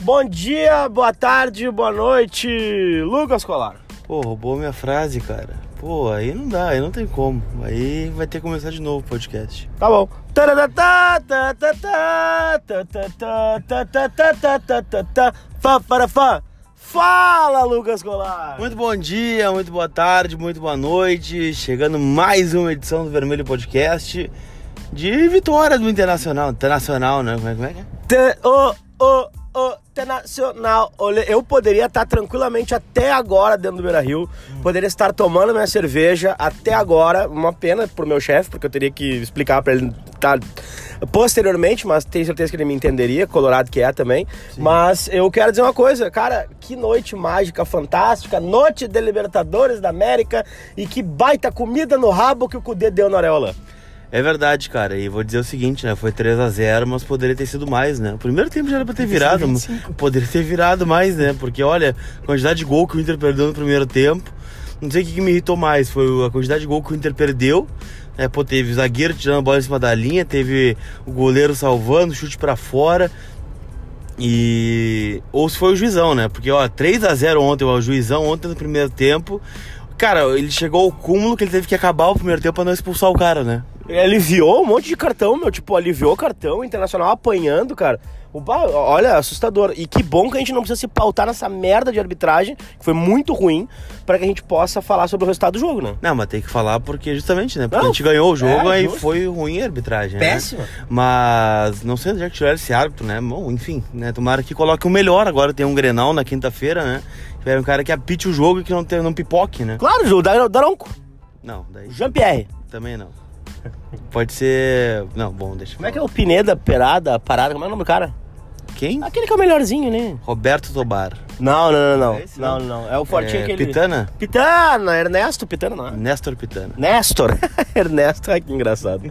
Bom dia, boa tarde, boa noite, Lucas Colar. Pô, roubou minha frase, cara. Pô, aí não dá, aí não tem como. Aí vai ter que começar de novo o podcast. Tá bom. Pá, para, pá. Fala, Lucas Colar. Muito bom dia, muito boa tarde, muito boa noite. Chegando mais uma edição do Vermelho Podcast de vitória do Internacional. Internacional, né? Como é, como é que é? Te, o, o, o, internacional. Eu poderia estar tranquilamente até agora dentro do Beira Rio. Poderia estar tomando minha cerveja até agora. Uma pena pro meu chefe, porque eu teria que explicar para ele tá, posteriormente, mas tenho certeza que ele me entenderia, colorado que é também. Mas eu quero dizer uma coisa, cara, que noite mágica, fantástica, noite de Libertadores da América e que baita comida no rabo que o Cudê deu na Areola. É verdade, cara. E vou dizer o seguinte, né? Foi 3 a 0 mas poderia ter sido mais, né? O primeiro tempo já era pra ter virado. mas Poderia ter virado mais, né? Porque, olha, a quantidade de gol que o Inter perdeu no primeiro tempo. Não sei o que, me irritou mais. Foi a quantidade de gol que o Inter perdeu. É, pô, teve o zagueiro tirando a bola em cima da linha, teve o goleiro salvando, chute pra fora. E. Ou se foi o juizão, né? Porque, ó, 3 a 0 ontem, ó, o juizão ontem no primeiro tempo. Cara, ele chegou ao cúmulo que ele teve que acabar o primeiro tempo pra não expulsar o cara, né? Aliviou um monte de cartão, meu. Tipo, aliviou o cartão, internacional apanhando, cara. O ba- Olha, assustador. E que bom que a gente não precisa se pautar nessa merda de arbitragem, que foi muito ruim, pra que a gente possa falar sobre o resultado do jogo, né? Não, mas tem que falar porque justamente, né? Porque Não, a gente ganhou o jogo, é, justo. foi ruim a arbitragem, Péssima. né? Mas não sei onde é que tiraram esse árbitro, né? Bom, enfim, né? Tomara que coloque o melhor. Agora tem um Grenal na quinta-feira, né? Tiver um cara que apite o jogo e que não, tem, não pipoque, né? Claro, o Dar- Daronco, Não, daí Jean-Pierre. também não. Pode ser. Não, bom, deixa eu Como é que é o Pineda, Perada, Parada? Como é o nome do cara? Quem? Aquele que é o melhorzinho, né? Roberto Tobar. Não, não, não, não. É esse, não, não? não. É o fortinho É, aquele. Pitana? Pitana, Ernesto Pitana, não é? Nestor Pitana. Nestor. Ernesto, ai que engraçado.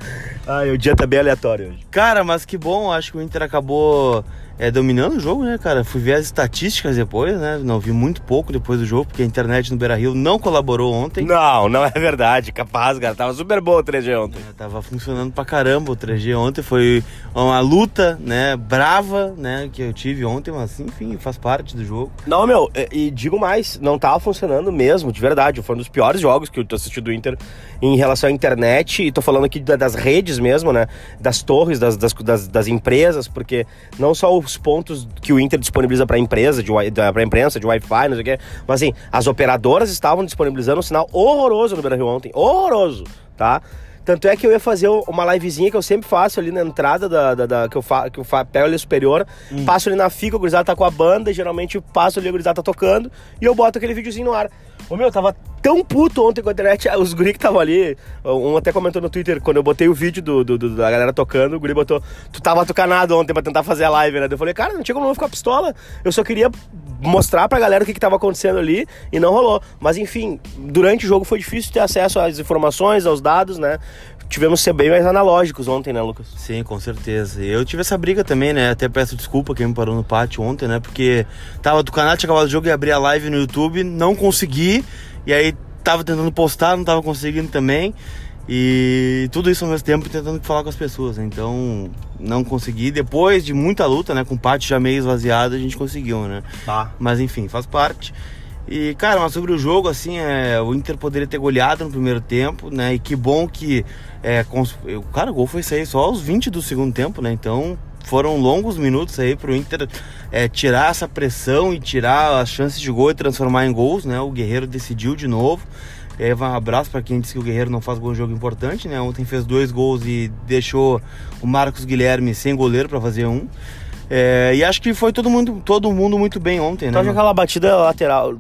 Ai, o dia tá bem aleatório hoje. Cara, mas que bom, acho que o Inter acabou é, dominando o jogo, né, cara? Fui ver as estatísticas depois, né? Não vi muito pouco depois do jogo, porque a internet no Beira Rio não colaborou ontem. Não, não é verdade. Capaz, cara. Tava super bom o 3G ontem. É, Tava funcionando pra caramba o 3G ontem, foi uma luta, né, brava, né, que eu tive ontem, mas enfim, faz parte do jogo. Não, meu, e, e digo mais, não tava funcionando mesmo, de verdade. Foi um dos piores jogos que eu tô assistindo do Inter em relação à internet. E tô falando aqui da- das redes mesmo, né? Das torres, das, das, das, das empresas, porque não só os pontos que o Inter disponibiliza pra empresa, de, wi- da, pra imprensa, de Wi-Fi, não sei o quê. Mas assim, as operadoras estavam disponibilizando um sinal horroroso no Brasil ontem. Horroroso, tá? Tanto é que eu ia fazer uma livezinha que eu sempre faço ali na entrada da. da, da- que eu, fa, que eu fa, pego ali superior, passo ali na fica, o gurizada tá com a banda, e geralmente eu passo ali, o gurizada tá tocando, e eu boto aquele videozinho no ar. Ô meu, eu tava tão puto ontem com a internet, os guri que estavam ali, um até comentou no Twitter, quando eu botei o vídeo do, do- do- da galera tocando, o guri botou, tu tava tucanado ontem pra tentar fazer a live, né? Eu falei, cara, não tinha como eu ficar pistola, eu só queria mostrar pra galera o que, que tava acontecendo ali e não rolou. Mas enfim, durante o jogo foi difícil ter acesso às informações, aos dados, né? Tivemos que ser bem mais analógicos ontem, né, Lucas? Sim, com certeza. Eu tive essa briga também, né? Até peço desculpa quem me parou no pátio ontem, né? Porque tava do canal, tinha acabado o jogo e abri a live no YouTube, não consegui. E aí tava tentando postar, não tava conseguindo também. E tudo isso ao mesmo tempo tentando falar com as pessoas. né? Então não consegui. Depois de muita luta, né? Com o pátio já meio esvaziado, a gente conseguiu, né? Tá. Mas enfim, faz parte. E, cara, mas sobre o jogo, assim, é, o Inter poderia ter goleado no primeiro tempo, né? E que bom que. É, cons... Cara, o gol foi sair só aos 20 do segundo tempo, né? Então foram longos minutos aí pro Inter é, tirar essa pressão e tirar as chances de gol e transformar em gols, né? O Guerreiro decidiu de novo. E aí vai um abraço para quem disse que o Guerreiro não faz bom jogo importante, né? Ontem fez dois gols e deixou o Marcos Guilherme sem goleiro para fazer um. É, e acho que foi todo mundo, todo mundo muito bem ontem, Tu né? acha aquela batida lateral,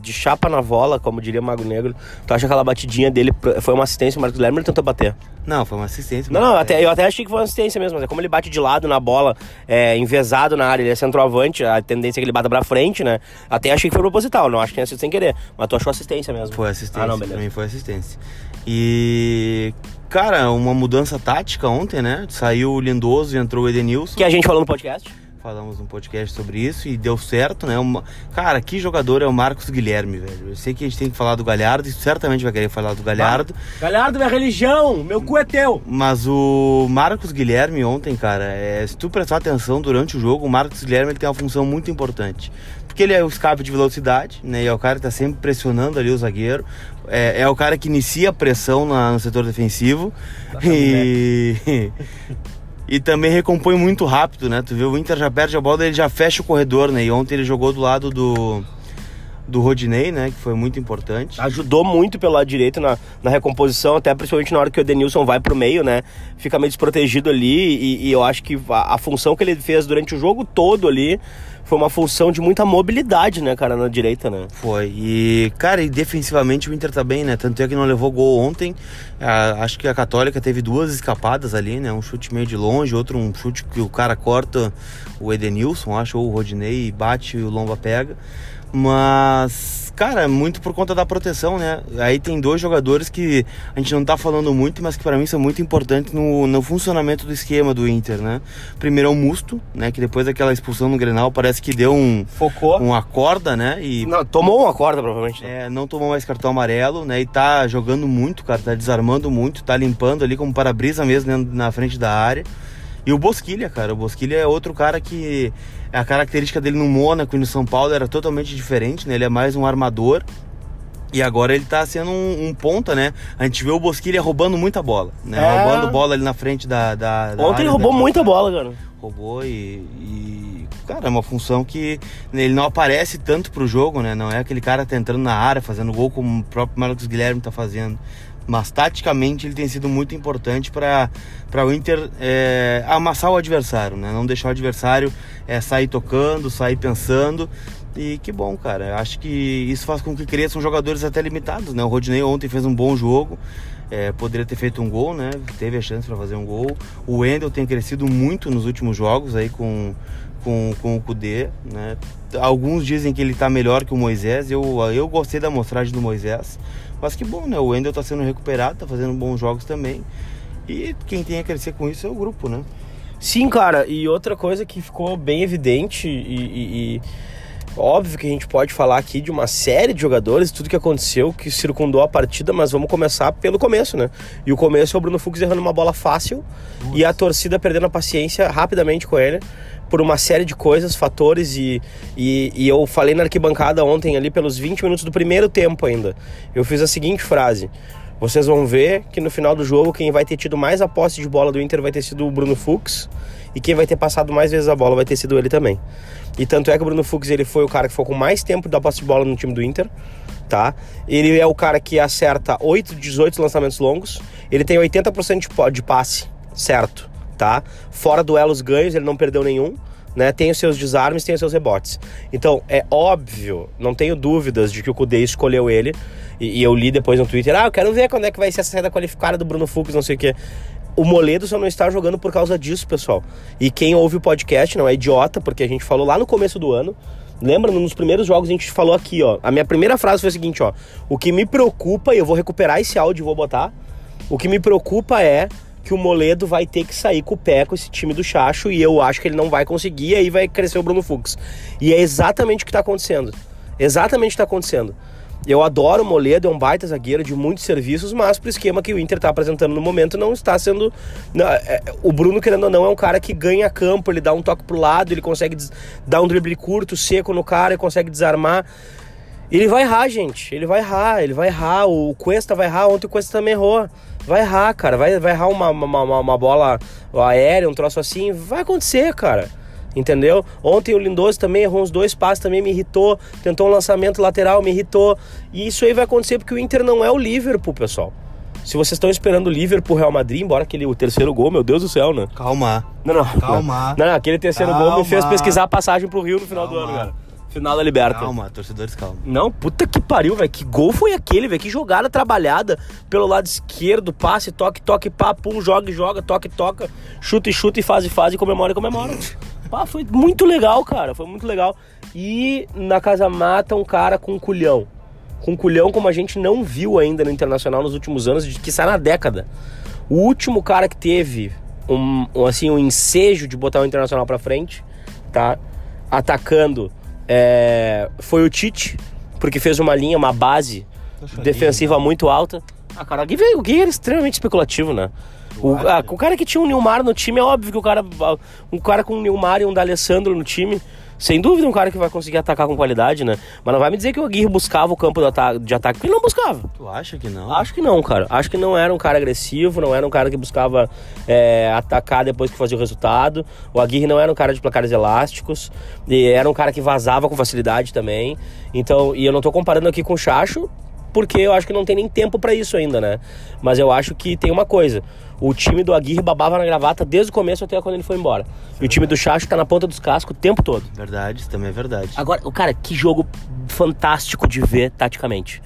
de chapa na vola, como diria Mago Negro, tu acha aquela batidinha dele foi uma assistência, o Marcos Guilherme tentou bater? Não, foi uma assistência. Não, não, até, eu até achei que foi uma assistência mesmo, mas é como ele bate de lado na bola, é, envezado na área, ele é centroavante, a tendência é que ele bata pra frente, né? Até achei que foi proposital, não acho que tenha sido sem querer, mas tu achou assistência mesmo. Foi assistência. Ah, não, beleza. mim foi assistência. E, cara, uma mudança tática ontem, né? Saiu o Lindoso e entrou o Edenilson. Que a gente falou no podcast. falamos um podcast sobre isso e deu certo, né? Uma... Cara, que jogador é o Marcos Guilherme, velho? Eu sei que a gente tem que falar do Galhardo e certamente vai querer falar do Galhardo. Galhardo, minha religião, meu cu é teu. Mas o Marcos Guilherme ontem, cara, é... se tu prestar atenção durante o jogo, o Marcos Guilherme ele tem uma função muito importante porque ele é o escape de velocidade, né? E é o cara que tá sempre pressionando ali o zagueiro. É, é o cara que inicia a pressão na, no setor defensivo. Tá e. e também recompõe muito rápido, né? Tu vê o Inter já perde a bola, ele já fecha o corredor, né? E ontem ele jogou do lado do do Rodinei, né? Que foi muito importante. Ajudou muito pelo lado direito na, na recomposição, até principalmente na hora que o Edenilson vai pro meio, né? Fica meio desprotegido ali e, e eu acho que a, a, função que ele fez durante o jogo todo ali foi uma função de muita mobilidade, né, cara, na direita, né? Foi. E, cara, e defensivamente o Inter tá bem, né? Tanto é que não levou gol ontem. Ah, acho que a Católica teve duas escapadas ali, né? Um chute meio de longe, outro um chute que o cara corta o Edenilson, acho, ou o Rodinei, e bate e o Lomba pega. Mas, cara, é muito por conta da proteção, né? Aí tem dois jogadores que a gente não tá falando muito, mas que para mim são muito importantes no, no funcionamento do esquema do Inter, né? Primeiro é o Musto, né? Que depois daquela expulsão no Grenal parece que deu um. Focou. Uma corda, né? E. Não, tomou uma corda, provavelmente. Né? É, não tomou mais cartão amarelo, né? E tá jogando muito, cara. Tá desarmando muito, tá limpando ali como para-brisa mesmo né? na frente da área. E o Bosquilha, cara. O Bosquilha é outro cara que a característica dele no Mônaco e no São Paulo era totalmente diferente, né? Ele é mais um armador. E agora ele tá sendo um, um ponta, né? A gente vê o Bosquilha roubando muita bola, né? É. Roubando bola ali na frente da. da, da Ontem ele roubou muita bola, cara. Roubou e, e, Cara, é uma função que ele não aparece tanto pro jogo, né? Não é aquele cara tá entrando na área, fazendo gol como o próprio Marcos Guilherme tá fazendo mas taticamente ele tem sido muito importante para o Inter é, amassar o adversário, né? não deixar o adversário é, sair tocando, sair pensando. E que bom, cara. Acho que isso faz com que cresçam jogadores até limitados. Né? O Rodinei ontem fez um bom jogo. É, poderia ter feito um gol, né? Teve a chance para fazer um gol. O Wendel tem crescido muito nos últimos jogos aí com, com, com o Kudê, né? Alguns dizem que ele está melhor que o Moisés. Eu, eu gostei da mostragem do Moisés. Mas que bom, né? O Wendel tá sendo recuperado, tá fazendo bons jogos também. E quem tem a crescer com isso é o grupo, né? Sim, cara. E outra coisa que ficou bem evidente e, e, e, óbvio que a gente pode falar aqui de uma série de jogadores, tudo que aconteceu, que circundou a partida, mas vamos começar pelo começo, né? E o começo é o Bruno Fux errando uma bola fácil Nossa. e a torcida perdendo a paciência rapidamente com ele por uma série de coisas, fatores e, e, e, eu falei na arquibancada ontem ali pelos 20 minutos do primeiro tempo ainda. Eu fiz a seguinte frase: vocês vão ver que no final do jogo quem vai ter tido mais a posse de bola do Inter vai ter sido o Bruno Fux e quem vai ter passado mais vezes a bola vai ter sido ele também. E tanto é que o Bruno Fux ele foi o cara que ficou com mais tempo da posse de bola no time do Inter, tá? Ele é o cara que acerta 8, 18 lançamentos longos, ele tem 80% de passe, certo? Tá? Fora duelos ganhos, ele não perdeu nenhum. Né, tem os seus desarmes, tem os seus rebotes. Então, é óbvio, não tenho dúvidas de que o Kudê escolheu ele. E, e, eu li depois no Twitter, ah, eu quero ver quando é que vai ser essa saída qualificada do Bruno Fux, não sei o quê. O Moledo só não está jogando por causa disso, pessoal. E quem ouve o podcast não é idiota, porque a gente falou lá no começo do ano. Lembra, nos primeiros jogos a gente falou aqui, ó. A minha primeira frase foi a seguinte, ó. O que me preocupa, e eu vou recuperar esse áudio e vou botar. O que me preocupa é que o Moledo vai ter que sair com o pé com esse time do Chacho e eu acho que ele não vai conseguir, e aí vai crescer o Bruno Fux. E é exatamente o que está acontecendo. Exatamente o que está acontecendo. Eu adoro o Moledo, é um baita zagueiro de muitos serviços, mas pro esquema que o Inter está apresentando no momento não está sendo. É, o Bruno, querendo ou não, é um cara que ganha campo, ele dá um toque pro lado, ele consegue dar um drible curto, seco no cara, ele consegue desarmar. Ele vai errar, gente. Ele vai errar, ele vai errar. O Cuesta vai errar, ontem o Cuesta também errou. Vai errar, cara. Vai, vai errar uma, uma, uma, uma bola aérea, um troço assim. Vai acontecer, cara. Entendeu? Ontem o Lindoso também errou uns dois passos, também me irritou. Tentou um lançamento lateral, me irritou. E isso aí vai acontecer porque o Inter não é o Liverpool, pessoal. Se vocês estão esperando o Liverpool Real Madrid, embora aquele o terceiro gol, meu Deus do céu, né? Calma. Não, não. Calma. Não, não, aquele terceiro Calma. gol me fez pesquisar a passagem pro Rio no final Calma. do ano, cara. Final da Liberta. Calma, torcedores, calma. Não, puta que pariu, velho. Que gol foi aquele, velho? Que jogada trabalhada pelo lado esquerdo, passe, toque, toque, pá, pum, joga e joga, toque, toca, chuta e chuta e faz e faz e comemora e comemora. Pá, foi muito legal, cara. Foi muito legal. E na Casa Mata, um cara com um culhão. Com um culhão como a gente não viu ainda no Internacional nos últimos anos, que sai na década. O último cara que teve um, um, assim, um ensejo de botar o Internacional pra frente tá? Atacando é, foi o Tite, porque fez uma linha, uma base defensiva muito alta. Ah, cara, o Gui, o Gui era extremamente especulativo, né? O, ah, o cara que tinha um Nilmar no time, é óbvio que o cara. Um cara com um Nilmar e um D'Alessandro no time sem dúvida um cara que vai conseguir atacar com qualidade, né? Mas não vai me dizer que o Aguirre buscava o campo ata de ataque, porque ele não buscava. Tu acha que não? Acho que não, cara. Acho que não era um cara agressivo, não era um cara que buscava é, atacar depois que fazia o resultado. O Aguirre não era um cara de placares elásticos, e era um cara que vazava com facilidade também. Então, e eu não tô comparando aqui com o Chacho, porque eu acho que não tem nem tempo para isso ainda, né? Mas eu acho que tem uma coisa. O time do Aguirre babava na gravata desde o começo até quando ele foi embora. Isso e é o time do Chacho tá na ponta dos cascos o tempo todo. Verdade, isso também é verdade. Agora, o cara, que jogo fantástico de ver taticamente.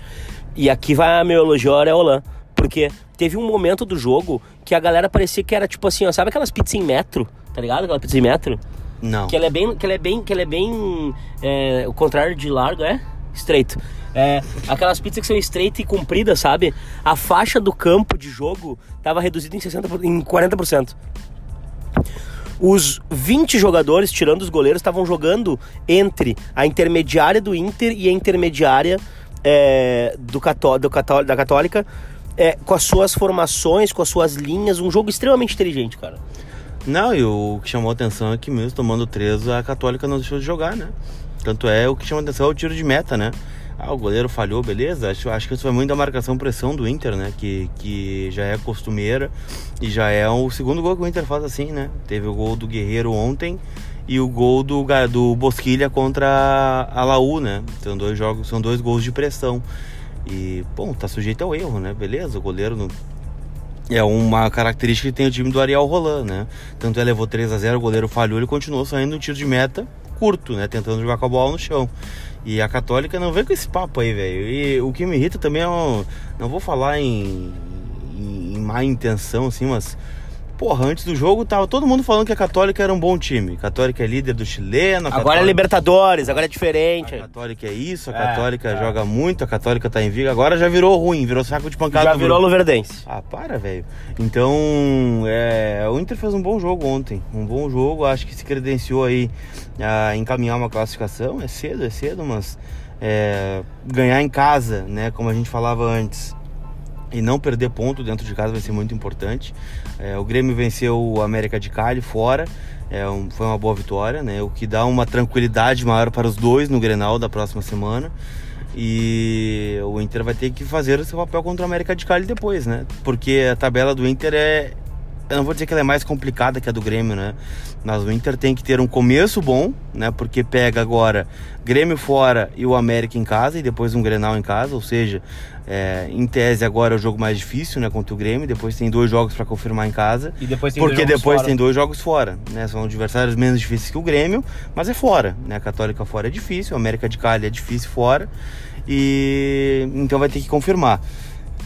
E aqui vai a meu elogio ao Areolan. Porque teve um momento do jogo que a galera parecia que era tipo assim, ó, sabe aquelas pizzas em metro? Tá ligado? Aquela pizza em metro? Não. Que ela é bem. Que ela é bem. Que ela é bem. É, o contrário de largo é estreito. É, aquelas pizzas que são estreitas e compridas, sabe? A faixa do campo de jogo estava reduzida em, 60, em 40%. Os 20 jogadores, tirando os goleiros, estavam jogando entre a intermediária do Inter e a intermediária é, do Cató do Cató da Católica, é, com as suas formações, com as suas linhas. Um jogo extremamente inteligente, cara. Não, e o que chamou a atenção é que mesmo tomando 3, a Católica não deixou de jogar, né? Tanto é o que chama atenção é o tiro de meta, né? Ah, o goleiro falhou, beleza. Acho, acho que isso foi muito da marcação pressão do Inter, né? Que, que já é costumeira e já é o segundo gol que o Inter faz assim, né? Teve o gol do Guerreiro ontem e o gol do, do Bosquilha contra a Laú, né? São dois jogos, são dois gols de pressão. E, bom, tá sujeito ao erro, né? Beleza, o goleiro no, é uma característica que tem o time do Ariel Roland, né? Tanto é levou 3 a 0 o goleiro falhou, ele continuou saindo no tiro de meta curto, né? Tentando jogar com a bola no chão. E a Católica não vem com esse papo aí, velho. E o que me irrita também é. Um, não vou falar em, em, má intenção, assim, mas Porra, antes do jogo tava todo mundo falando que a Católica era um bom time. Católica é líder do chileno. Agora é Católica... é Libertadores, agora é diferente. A Católica é isso, a é, Católica é. joga muito, a Católica tá em viga. Agora já virou ruim, virou saco de pancada. Já virou Luverdense. Ah, para, velho. Então, é, o Inter fez um bom jogo ontem. Um bom jogo, acho que se credenciou aí a encaminhar uma classificação. É cedo, é cedo, mas é, ganhar em casa, né, como a gente falava antes e não perder ponto dentro de casa vai ser muito importante. É, o Grêmio venceu o América de Cali fora, é um, foi uma boa vitória, né? O que dá uma tranquilidade maior para os dois no Grenal da próxima semana. E o Inter vai ter que fazer o seu papel contra o América de Cali depois, né? Porque a tabela do Inter é, eu não vou dizer que ela é mais complicada que a do Grêmio, né? Mas o Inter tem que ter um começo bom, né? Porque pega agora Grêmio fora e o América em casa e depois um Grenal em casa, ou seja, é, em tese agora é o jogo mais difícil, né? Contra o Grêmio. Depois tem dois jogos para confirmar em casa. E depois tem porque depois fora. tem dois jogos fora, né? São adversários menos difíceis que o Grêmio, mas é fora, né? A Católica fora é difícil, o América de Cali é difícil fora e então vai ter que confirmar.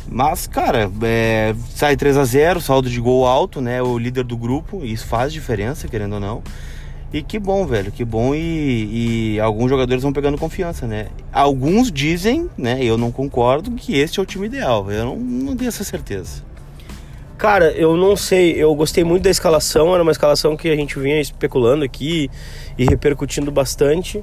Mas, cara, é, sai 3 a 0 saldo de gol alto, né? O líder do grupo, isso faz diferença, querendo ou não. E que bom, velho, que bom. E, e, alguns jogadores vão pegando confiança, né? Alguns dizem, né? Eu não concordo que este é o time ideal. Eu não, não tenho essa certeza. Cara, eu não sei. Eu gostei muito da escalação. Era uma escalação que a gente vinha especulando aqui e repercutindo bastante.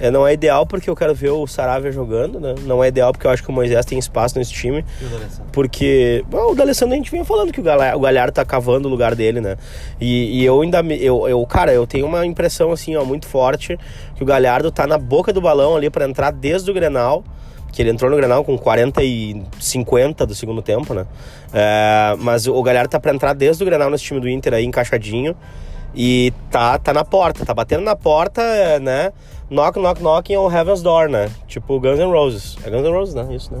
É, não é ideal porque eu quero ver o Saravia jogando, né? Não é ideal porque eu acho que o Moisés tem espaço nesse time. E o D'Alessandro? Porque bom, o D'Alessandro a gente vinha falando que o Galhardo, o Galhardo tá cavando o lugar dele, né? E, e, eu ainda... Eu, eu, cara, eu tenho uma impressão, assim, ó, muito forte que o Galhardo tá na boca do balão ali para entrar desde o Grenal que ele entrou no Grenal com 40 e 50 do segundo tempo, né? É, mas o Galhardo tá para entrar desde o Grenal nesse time do Inter aí, encaixadinho. E tá, tá na porta, tá batendo na porta, né? Knock, knock, knocking on Heaven's Door, né? Tipo Guns N' Roses. É Guns N' Roses, né? Isso, né?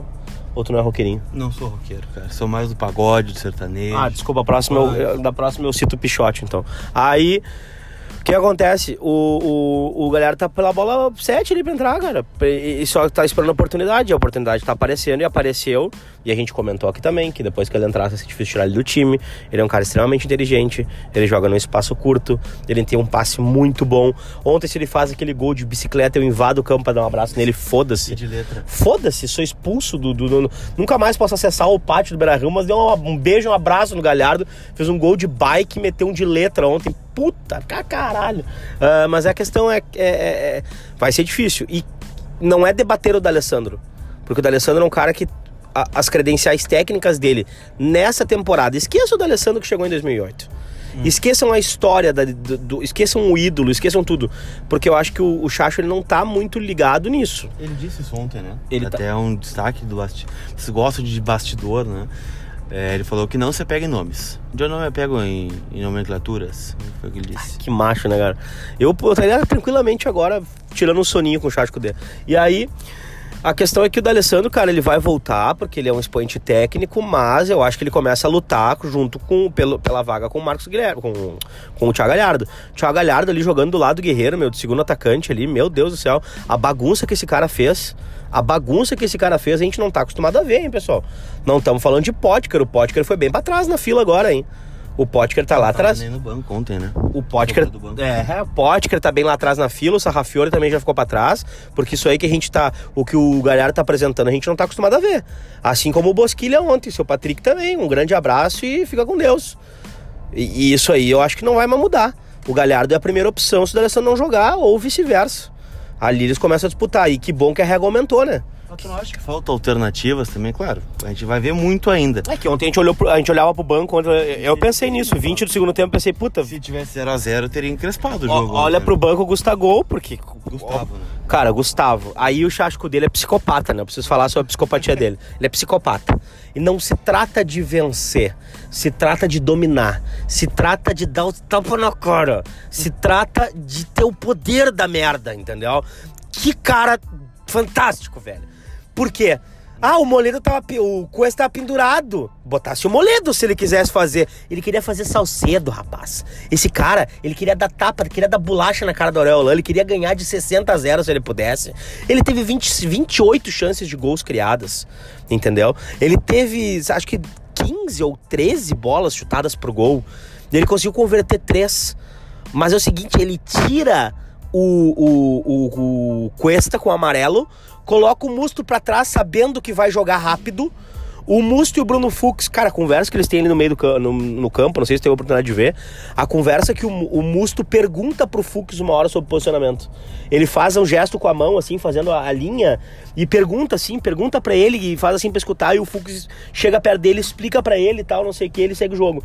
Ou tu não é roqueirinho? Não sou roqueiro, cara. Sou mais do pagode, do sertanejo. Ah, desculpa, a próxima eu, da próxima eu cito o Pichote, então. Aí que acontece? O, o, o galera tá pela bola 7 ali pra entrar, cara. E, só tá esperando a oportunidade. A oportunidade tá aparecendo e apareceu. E a gente comentou aqui também que depois que ele entrasse, é difícil tirar ele do time. Ele é um cara extremamente inteligente. Ele joga num espaço curto. Ele tem um passe muito bom. Ontem, se ele faz aquele gol de bicicleta, eu invado o campo pra dar um abraço nele. Foda-se. Foda-se, sou expulso do, do, do, Nunca mais posso acessar o pátio do Beira Rio, mas deu um beijo, um abraço no Galhardo. Fez um gol de bike, meteu um de letra ontem puta, caralho. Uh, mas a questão é, é, é, vai ser difícil. E não é debater o D'Alessandro. Porque o D'Alessandro é um cara que a, as credenciais técnicas dele nessa temporada. Esqueça o D'Alessandro que chegou em 2008. Hum. Esqueçam a história, da, do, do, esqueçam o ídolo, esqueçam tudo. Porque eu acho que o, o Chacho ele não tá muito ligado nisso. Ele disse isso ontem, né? Ele Até tá... é um destaque do bastidor. Vocês gostam de bastidor, né? É, ele falou que não se pega em nomes. Eu não me pego em, em nomenclaturas. Foi o que ele disse. Que macho, né, cara? Eu, estaria tranquilamente agora tirando um soninho com o Chacho D. E aí. A questão é que o D'Alessandro, cara, ele vai voltar porque ele é um expoente técnico, mas eu acho que ele começa a lutar junto com pelo, pela vaga com o Marcos Guilherme, com, com o Thiago Galhardo. Thiago Galhardo ali jogando do lado do Guerreiro, meu, de segundo atacante ali, meu Deus do céu, a bagunça que esse cara fez, a bagunça que esse cara fez, a gente não tá acostumado a ver, hein, pessoal. Não estamos falando de Potker, o Potker foi bem para trás na fila agora, hein. O Potker tá lá atrás. nem no banco ontem, né? O Potker. É, o Potker tá bem lá atrás na fila, o Sarrafiore também já ficou para trás, porque isso aí que a gente tá. O que o Galhardo tá apresentando, a gente não tá acostumado a ver. Assim como o Bosquilha ontem, seu Patrick também. Um grande abraço e fica com Deus. E, e isso aí eu acho que não vai mais mudar. O Galhardo é a primeira opção se o D'Alessandro não jogar, ou vice-versa. Ali eles começam a disputar. E que bom que a regra aumentou, né? Tu não acha que falta alternativas também? Claro, a gente vai ver muito ainda. É que ontem a gente, olhou pro, a gente olhava pro banco, eu pensei nisso, 20 do segundo tempo, pensei, puta... Se tivesse 0x0, teria encrespado o jogo. Olha né? pro banco o Gustavo, porque... Gustavo, né? Cara, Gustavo, aí o chasco dele é psicopata, né? Eu preciso falar sobre a psicopatia dele. Ele é psicopata. E não se trata de vencer, se trata de dominar, se trata de dar o tapa na cara, se trata de ter o poder da merda, entendeu? Que cara fantástico, velho. Por quê? Ah, o Moledo tava. O Cuesta tava pendurado. Botasse o Moledo se ele quisesse fazer. Ele queria fazer salcedo, rapaz. Esse cara, ele queria dar tapa, ele queria dar bolacha na cara do Aureola. Ele queria ganhar de 60 a 0 se ele pudesse. Ele teve 20, 28 chances de gols criadas. Entendeu? Ele teve, acho que 15 ou 13 bolas chutadas pro gol. Ele conseguiu converter 3. Mas é o seguinte, ele tira o, o, o, o Cuesta com o amarelo coloca o Musto para trás sabendo que vai jogar rápido. O Musto e o Bruno Fux, cara, a conversa que eles têm ali no meio do no, no campo, não sei se teve a oportunidade de ver, a conversa que o, o Musto pergunta pro Fux uma hora sobre posicionamento. Ele faz um gesto com a mão, assim, fazendo a, a linha, e pergunta, assim, pergunta para ele, e faz assim pra escutar, e o Fux chega perto dele, explica para ele e tal, não sei o que, ele segue o jogo.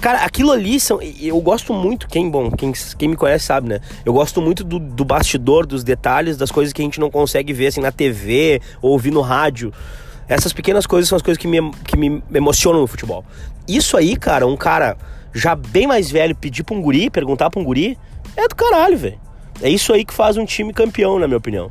Cara, aquilo ali são. Eu gosto muito, quem bom, quem, quem me conhece sabe, né? Eu gosto muito do, do bastidor, dos detalhes, das coisas que a gente não consegue ver assim na TV ou ouvir no rádio. Essas pequenas coisas são as coisas que me, que me emocionam no futebol. Isso aí, cara, um cara já bem mais velho pedir pra um guri, perguntar pra um guri, é do caralho, velho. É isso aí que faz um time campeão, na minha opinião.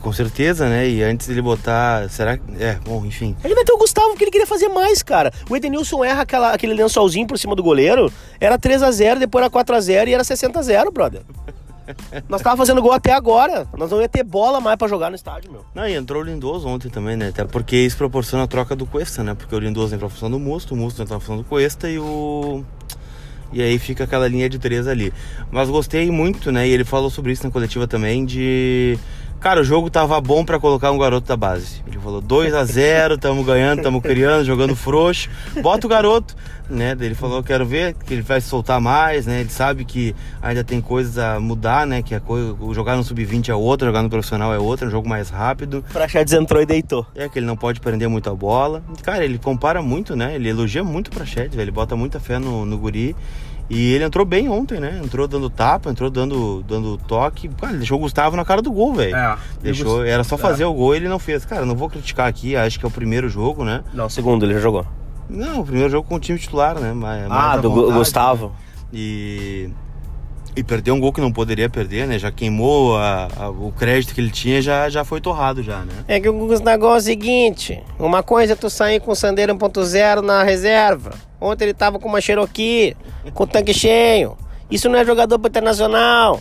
Com certeza, né? E antes ele botar. Será que. É, bom, enfim. Ele meteu o Gustavo porque ele queria fazer mais, cara. O Edenilson erra aquela, aquele lençolzinho por cima do goleiro. Era 3 a 0 depois era 4 a 0 e era 60 a 0 brother. Nós tava fazendo gol até agora. Nós não ia ter bola mais para jogar no estádio, meu. Não, e entrou o Lindoso ontem também, né? Até porque isso proporciona a troca do Cuesta, né? Porque o Lindoso entrou na função do Musto, o Musto entrou na função do Cuesta e o. E aí fica aquela linha de três ali. Mas gostei muito, né? E ele falou sobre isso na coletiva também, de Cara, o jogo tava bom para colocar um garoto da base. Ele falou 2 a 0 tamo ganhando, tamo criando, jogando frouxo. Bota o garoto, né? Ele falou, quero ver que ele vai soltar mais, né? Ele sabe que ainda tem coisas a mudar, né? Que a coisa, jogar no sub-20 é outra, jogar no profissional é outra, é um jogo mais rápido. Praxedes entrou e deitou. É que ele não pode prender muito a bola. Cara, ele compara muito, né? Ele elogia muito o Praxedes, ele bota muita fé no, no guri. E ele entrou bem ontem, né? Entrou dando tapa, entrou dando, dando toque. Cara, ele deixou o Gustavo na cara do gol, velho. É, deixou, era só fazer é. o gol e ele não fez. Cara, não vou criticar aqui, acho que é o primeiro jogo, né? Não, o segundo ele já jogou. Não, o primeiro jogo com o time titular, né? Mais, ah, do vontade, Gustavo. Né? E e perdeu um gol que não poderia perder, né? Já queimou a, a, o crédito que ele tinha, já, já foi torrado já, né? É que o negócio é o seguinte, uma coisa é tu sair com o Sandeiro 1.0 na reserva. Ontem ele tava com uma Cherokee, com o tanque cheio. Isso não é jogador pro internacional.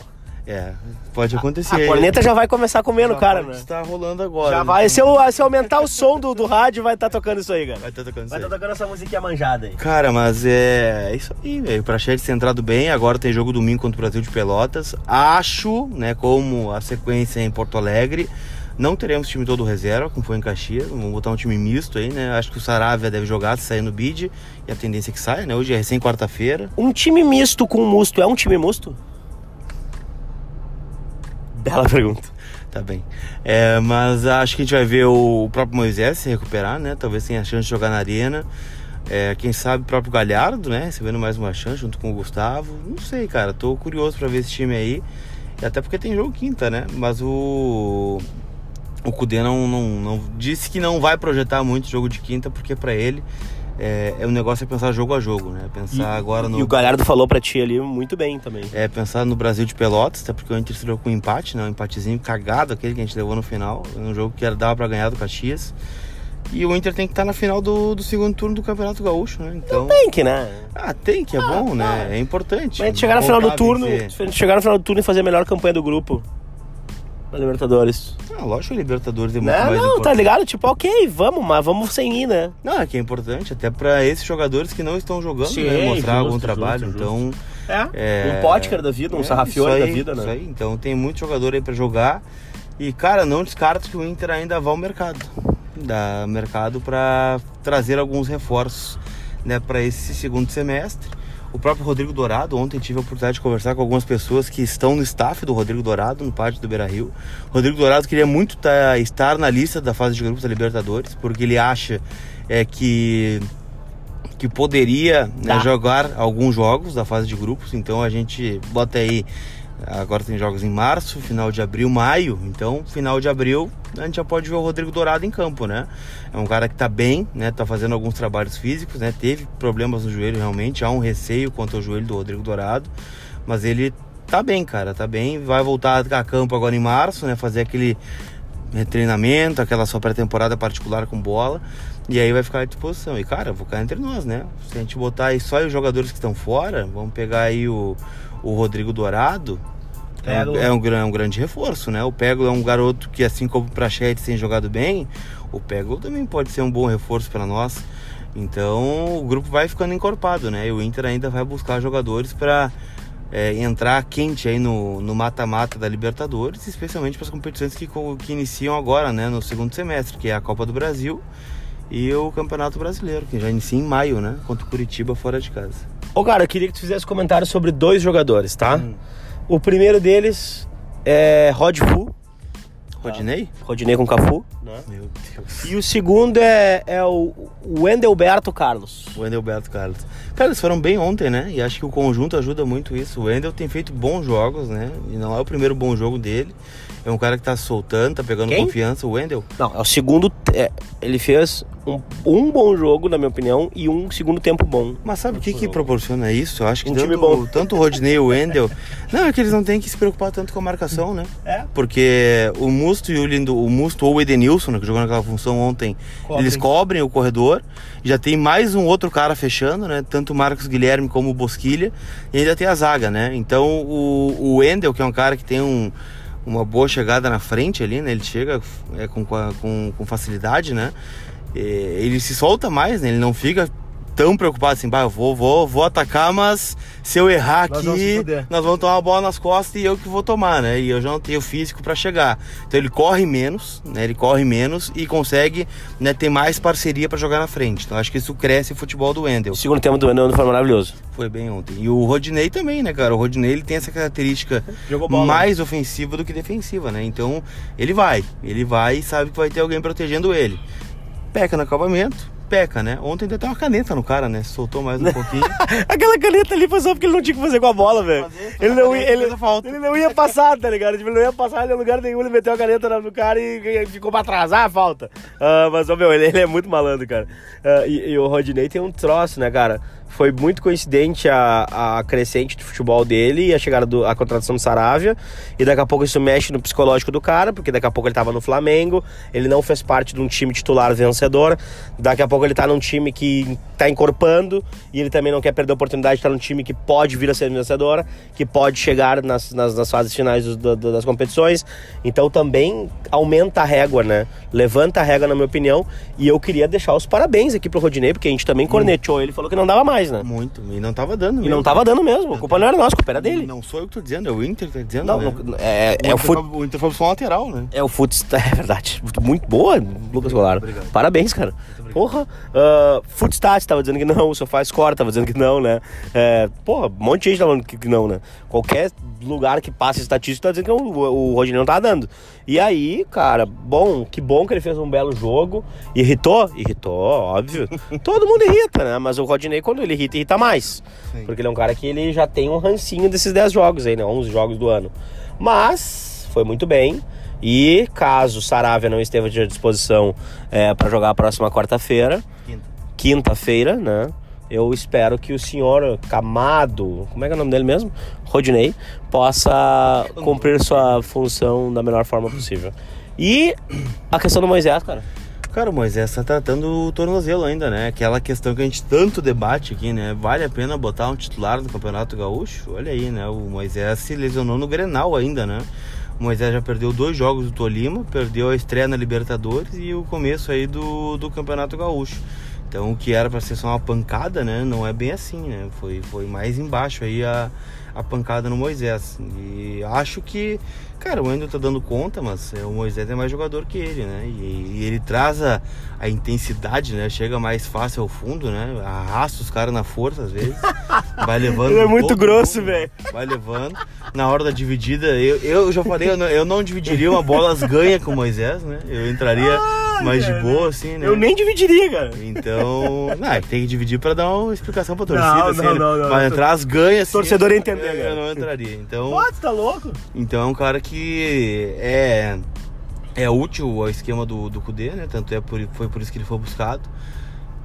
É, pode acontecer. A, corneta já vai começar comendo o cara, né? Está rolando agora. Já né? vai. Se eu, se aumentar o som do, do rádio, vai estar tá tocando isso aí, cara. Vai estar tá tocando isso Vai estar tá tocando essa musiquinha manjada aí. Cara, mas é, é isso aí, velho. Pra Chet ter entrado bem, agora tem jogo domingo contra o Brasil de Pelotas. Acho, né, como a sequência é em Porto Alegre, Não teremos time todo reserva, como foi em Caxias. Vamos botar um time misto aí, né? Acho que o Saravia deve jogar se sair no bid. E a tendência é que saia, né? Hoje é recém quarta-feira. Um time misto com musto é um time musto? Bela pergunta. Tá bem. É, mas acho que a gente vai ver o próprio Moisés se recuperar, né? Talvez tenha a chance de jogar na arena. É, quem sabe o próprio Galhardo, né? Recebendo mais uma chance junto com o Gustavo. Não sei, cara. Tô curioso para ver esse time aí. Até porque tem jogo quinta, né? Mas o. O Cudê não, não, não disse que não vai projetar muito jogo de quinta, porque para ele é, é um negócio é pensar jogo a jogo, né? Pensar E, agora no. e o Galhardo falou pra ti ali muito bem também. É, pensar no Brasil de Pelotas, até porque o Inter estreou com um empate, né? Um empatezinho cagado, aquele que a gente levou no final. Um jogo que era dava pra ganhar do Caxias. E o Inter tem que estar na final do, do segundo turno do Campeonato Gaúcho, né? Então. Tem que, né? Ah, tem que, é bom, né? É importante. Mas a gente chegar no final do turno, vencer. se a gente chegar no final do turno e fazer a melhor campanha do grupo. Libertadores. Ah, lógico que a Libertadores é muito Não, mais não, tá importante. ligado? Tipo, ok, vamos, mas vamos sem ir, né? Não, é que é importante, até pra esses jogadores que não estão jogando, Sim, né? Mostrar justo, algum trabalho. justo, então. É. É, Um Potker da vida, um é, Sarrafiore da vida, né? Isso aí, então tem muito jogador aí pra jogar. E, cara, não descarto que o Inter ainda vá ao mercado. Dá mercado pra trazer alguns reforços, né, para esse segundo semestre. O próprio Rodrigo Dourado, ontem tive a oportunidade de conversar com algumas pessoas que estão no staff do Rodrigo Dourado, no pátio do Beira Rio. Rodrigo Dourado queria muito tá- estar na lista da fase de grupos da Libertadores, porque ele acha é, que que poderia né, Tá. jogar alguns jogos da fase de grupos. Então a gente bota aí. Agora tem jogos em março, final de abril, maio. Então, final de abril, a gente já pode ver o Rodrigo Dourado em campo, né? É um cara que tá bem, né? Tá fazendo alguns trabalhos físicos, né? Teve problemas no joelho realmente. Há um receio quanto ao joelho do Rodrigo Dourado. Mas ele tá bem, cara. Tá bem. Vai voltar a campo agora em março, né? Fazer aquele treinamento, aquela sua pré-temporada particular com bola. E aí vai ficar à disposição. E cara, vou ficar entre nós, né? Se a gente botar aí só os jogadores que estão fora, vamos pegar aí o, o Rodrigo Dourado. É, Pego. um, é um gran- um grande reforço, né? O Pego é um garoto que, assim como o Prachete tem jogado bem, o Pego também pode ser um bom reforço para nós. Então o grupo vai ficando encorpado, né? E o Inter ainda vai buscar jogadores para entrar quente aí no mata-mata da Libertadores, especialmente para as competições que, que iniciam agora, né? No segundo semestre, que é a Copa do Brasil e o Campeonato Brasileiro, que já inicia em maio, né? Contra o Curitiba fora de casa. Ô, cara, eu queria que tu fizesse comentário sobre dois jogadores, tá? Hum. O primeiro deles é Rod Fu, Rodinei? Rodinei com Cafu. Né? Meu Deus. E o segundo é, é o Wendelberto Carlos. O Endelberto Carlos. Cara, eles foram bem ontem, né? E acho que o conjunto ajuda muito isso. O Endel tem feito bons jogos, né? E não é o primeiro bom jogo dele. É um cara que tá soltando, tá pegando Quem? confiança. O Wendel. Não, é o segundo. é, ele fez um, um bom jogo, na minha opinião, e um segundo tempo bom. Mas sabe o que que proporciona isso? Eu acho que Um tanto, time bom. tanto o Rodney e o Wendel... Não, é que eles não têm que se preocupar tanto com a marcação, né? É. Porque o Musto e o Lindo, o Musto ou o Edenilson, né, que jogou naquela função ontem, Cobrem. eles cobrem o corredor. Já tem mais um outro cara fechando, né? Tanto o Marcos Guilherme como o Bosquilha. E ainda tem a zaga, né? Então o, o Wendel, que é um cara que tem um, uma boa chegada na frente ali, né? Ele chega é, com, com, com facilidade, né? Ele se solta mais, né? Ele não fica tão preocupado assim, bah, eu vou, vou, vou atacar, mas se eu errar Nós vamos aqui, fuder. nós vamos tomar a bola nas costas e eu que vou tomar, né? E eu já não tenho físico para chegar. Então ele corre menos, né? Ele corre menos e consegue né, ter mais parceria para jogar na frente. Então acho que isso cresce o futebol do Wendel. O segundo tempo do Wendel foi maravilhoso. Foi bem ontem. E o Rodinei também, né, cara? O Rodinei ele tem essa característica mais ofensiva do que defensiva, né? Então ele vai, ele vai e sabe que vai ter alguém protegendo ele. Peca no acabamento, peca, né? Ontem deu até uma caneta no cara, né? Soltou mais um pouquinho. Aquela caneta ali foi só porque ele não tinha o que fazer com a bola, velho. Ele não, ia, ele, ele não ia passar, tá ligado? Tipo, ele não ia passar em lugar nenhum, ele meteu a caneta no- cara e, ficou pra atrasar a falta. Ah, mas, ó, meu, ele, ele é muito malandro, cara. Ah, e, e o Rodinei tem um troço, né, cara? Foi muito coincidente a, a crescente do futebol dele e a chegada do, a contratação do Saravia. E daqui a pouco isso mexe no psicológico do cara, porque daqui a pouco ele tava no Flamengo, ele não fez parte de um time titular vencedor. Daqui a pouco ele tá num time que tá encorpando e ele também não quer perder a oportunidade de estar num time que pode vir a ser vencedora, que pode chegar nas, nas, nas fases finais do- do- das competições. Então também aumenta a régua, né? Levanta a régua, na minha opinião. E eu queria deixar os parabéns aqui pro Rodinei, porque a gente também cornetou ele, falou que não dava mais, né? Muito. E não tava dando E mesmo. não tava dando mesmo. A culpa não era nossa, a culpa era dele. Não sou eu que tô dizendo, é o Inter que tá dizendo. Não, né? não, é, é o fut... foi- o Inter foi lateral, né? É o futs... É verdade. Muito boa, Lucas Goulart. Parabéns, cara. Porra. Uh, Footstats tava dizendo que não, o SofaScore tava dizendo que não, né? É, porra, um monte de gente tava falando que, que não, né? Qualquer lugar que passa estatística tá dizendo que o, o Rodinei não tá dando. E aí, cara, bom, que bom que ele fez um belo jogo. Irritou? Irritou, óbvio. Todo mundo irrita, né? Mas o Rodinei, quando ele irrita, irrita mais. Sim. Porque ele é um cara que ele já tem um rancinho desses 10 jogos aí, né? 11 jogos do ano. Mas foi muito bem. E caso Saravia não esteja à disposição é, para jogar a próxima quarta-feira, Quinta. quinta-feira, né? Eu espero que o senhor Camado, como é que é o nome dele mesmo? Rodinei, possa cumprir sua função da melhor forma possível. E a questão do Moisés, cara. Cara, o Moisés tá tratando o tornozelo ainda, né? Aquela questão que a gente tanto debate aqui, né? Vale a pena botar um titular no Campeonato Gaúcho? Olha aí, né? O Moisés se lesionou no Grenal ainda, né? O Moisés já perdeu dois jogos do Tolima, perdeu a estreia na Libertadores e o começo aí do, do Campeonato Gaúcho. Então o que era para ser só uma pancada, né? Não é bem assim, né? Foi, foi mais embaixo aí a, a pancada no Moisés. E acho que, cara, o Wendel tá dando conta, mas é, o Moisés é mais jogador que ele, né? E, e ele traz a, a intensidade, né? Chega mais fácil ao fundo, né? Arrasta os caras na força às vezes. Vai levando. Ele é muito todo grosso, mundo, velho. Vai levando. Na hora da dividida, eu, eu já falei, eu não, eu não dividiria uma bola as ganha com o Moisés, né? Eu entraria Ah, mais de cara. boa, assim, né? Eu nem dividiria, cara. Então, não, tem que dividir pra dar uma explicação pra torcida. Não, assim, não, né? não, não. Mas entrar as ganhas. Assim, Torcedor entender, eu, cara. eu não entraria. Então, Pô, tá louco? então é um cara que é, é útil ao esquema do, do Kudê, né? Tanto é por, foi por isso que ele foi buscado.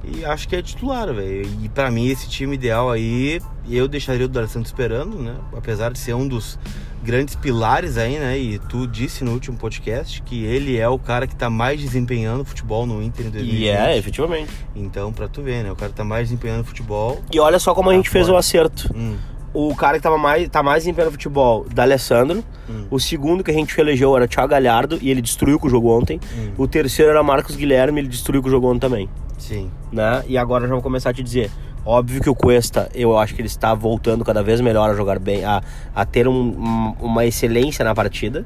E acho que é titular, velho. E pra mim, esse time ideal aí, eu deixaria o D'Alessandro esperando, né? Apesar de ser um dos grandes pilares aí, né? E tu disse no último podcast que ele é o cara que tá mais desempenhando futebol no Inter em 2020. E é, efetivamente. Então, pra tu ver, né? O cara tá mais desempenhando futebol. E olha só como a gente fez fora. o acerto. Hum, O cara que tava mais, tá mais empenhando futebol, D'Alessandro. Hum. O segundo que a gente elegeu era Thiago Galhardo e ele destruiu com o jogo ontem. Hum. O terceiro era Marcos Guilherme, ele destruiu com o jogo ontem também. sim. Né? E agora eu já vou começar a te dizer. Óbvio que o Cuesta, eu acho que ele está voltando cada vez melhor a jogar bem, a, a ter um- um- uma excelência na partida.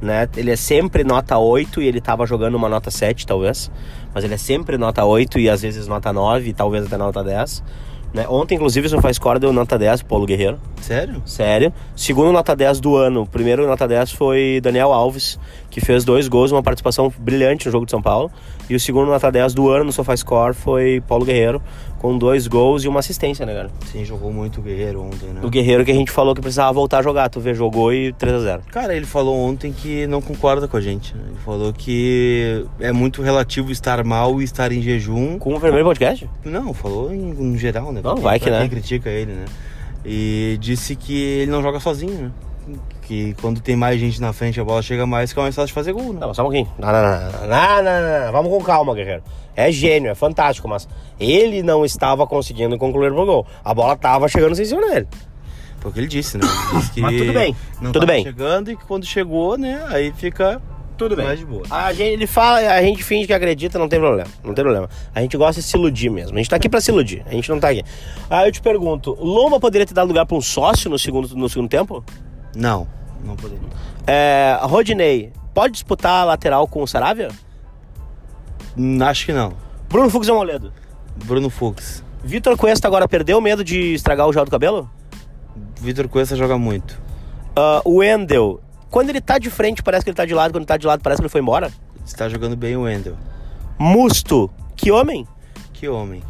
Né? Ele é sempre nota 8 e ele estava jogando uma nota 7, talvez. Mas ele é sempre nota 8 e às vezes nota 9, e talvez até nota 10. Né? Ontem, inclusive, o SofaScore deu nota 10 pro Paulo Guerreiro. Sério? Sério. Segundo nota 10 do ano. O primeiro nota 10 foi Daniel Alves, que fez dois gols, uma participação brilhante no jogo de São Paulo. E o segundo nota 10 do ano no SofaScore foi Paulo Guerreiro, com dois gols e uma assistência, né, cara? Sim, jogou muito o Guerreiro ontem, né? O Guerreiro que a gente falou que precisava voltar a jogar. Tu vê, jogou e 3x0. Cara, ele falou ontem que não concorda com a gente. né? Ele falou que é muito relativo estar mal e estar em jejum. Com o Vermelho Podcast? Não, falou em, no geral, né? Não, vai que né? quem critica ele, né? E disse que ele não joga sozinho, né? Que quando tem mais gente na frente, a bola chega mais, fica mais fácil de fazer gol, né? Não, só um pouquinho. Não, não, não, não, não, não. Vamos com calma, Guerreiro. É gênio, é fantástico, mas ele não estava conseguindo concluir o gol. A bola tava chegando sem cima dele. Foi o que ele disse, né? Ele disse que Mas tudo bem, Não tudo bem. chegando e que quando chegou, né? Aí fica Tudo mais de boa. A gente, ele fala, a gente finge que acredita, não tem problema. Não tem problema. A gente gosta de se iludir mesmo. A gente tá aqui pra se iludir. A gente não tá aqui. Aí eu te pergunto, Lomba poderia ter dado lugar pra um sócio no segundo, no segundo tempo? Não, não poderia. É, Rodinei, pode disputar a lateral com o Saravia? Hum, Acho que não. Bruno Fux é um Moledo. Bruno Fux. Vitor Cuesta agora perdeu o medo de estragar o gel do cabelo? Vitor Cuesta joga muito. Ah, o Wendel, quando ele tá de frente parece que ele tá de lado, quando ele tá de lado parece que ele foi embora? Está jogando bem o Wendel. Musto, que homem? Que homem.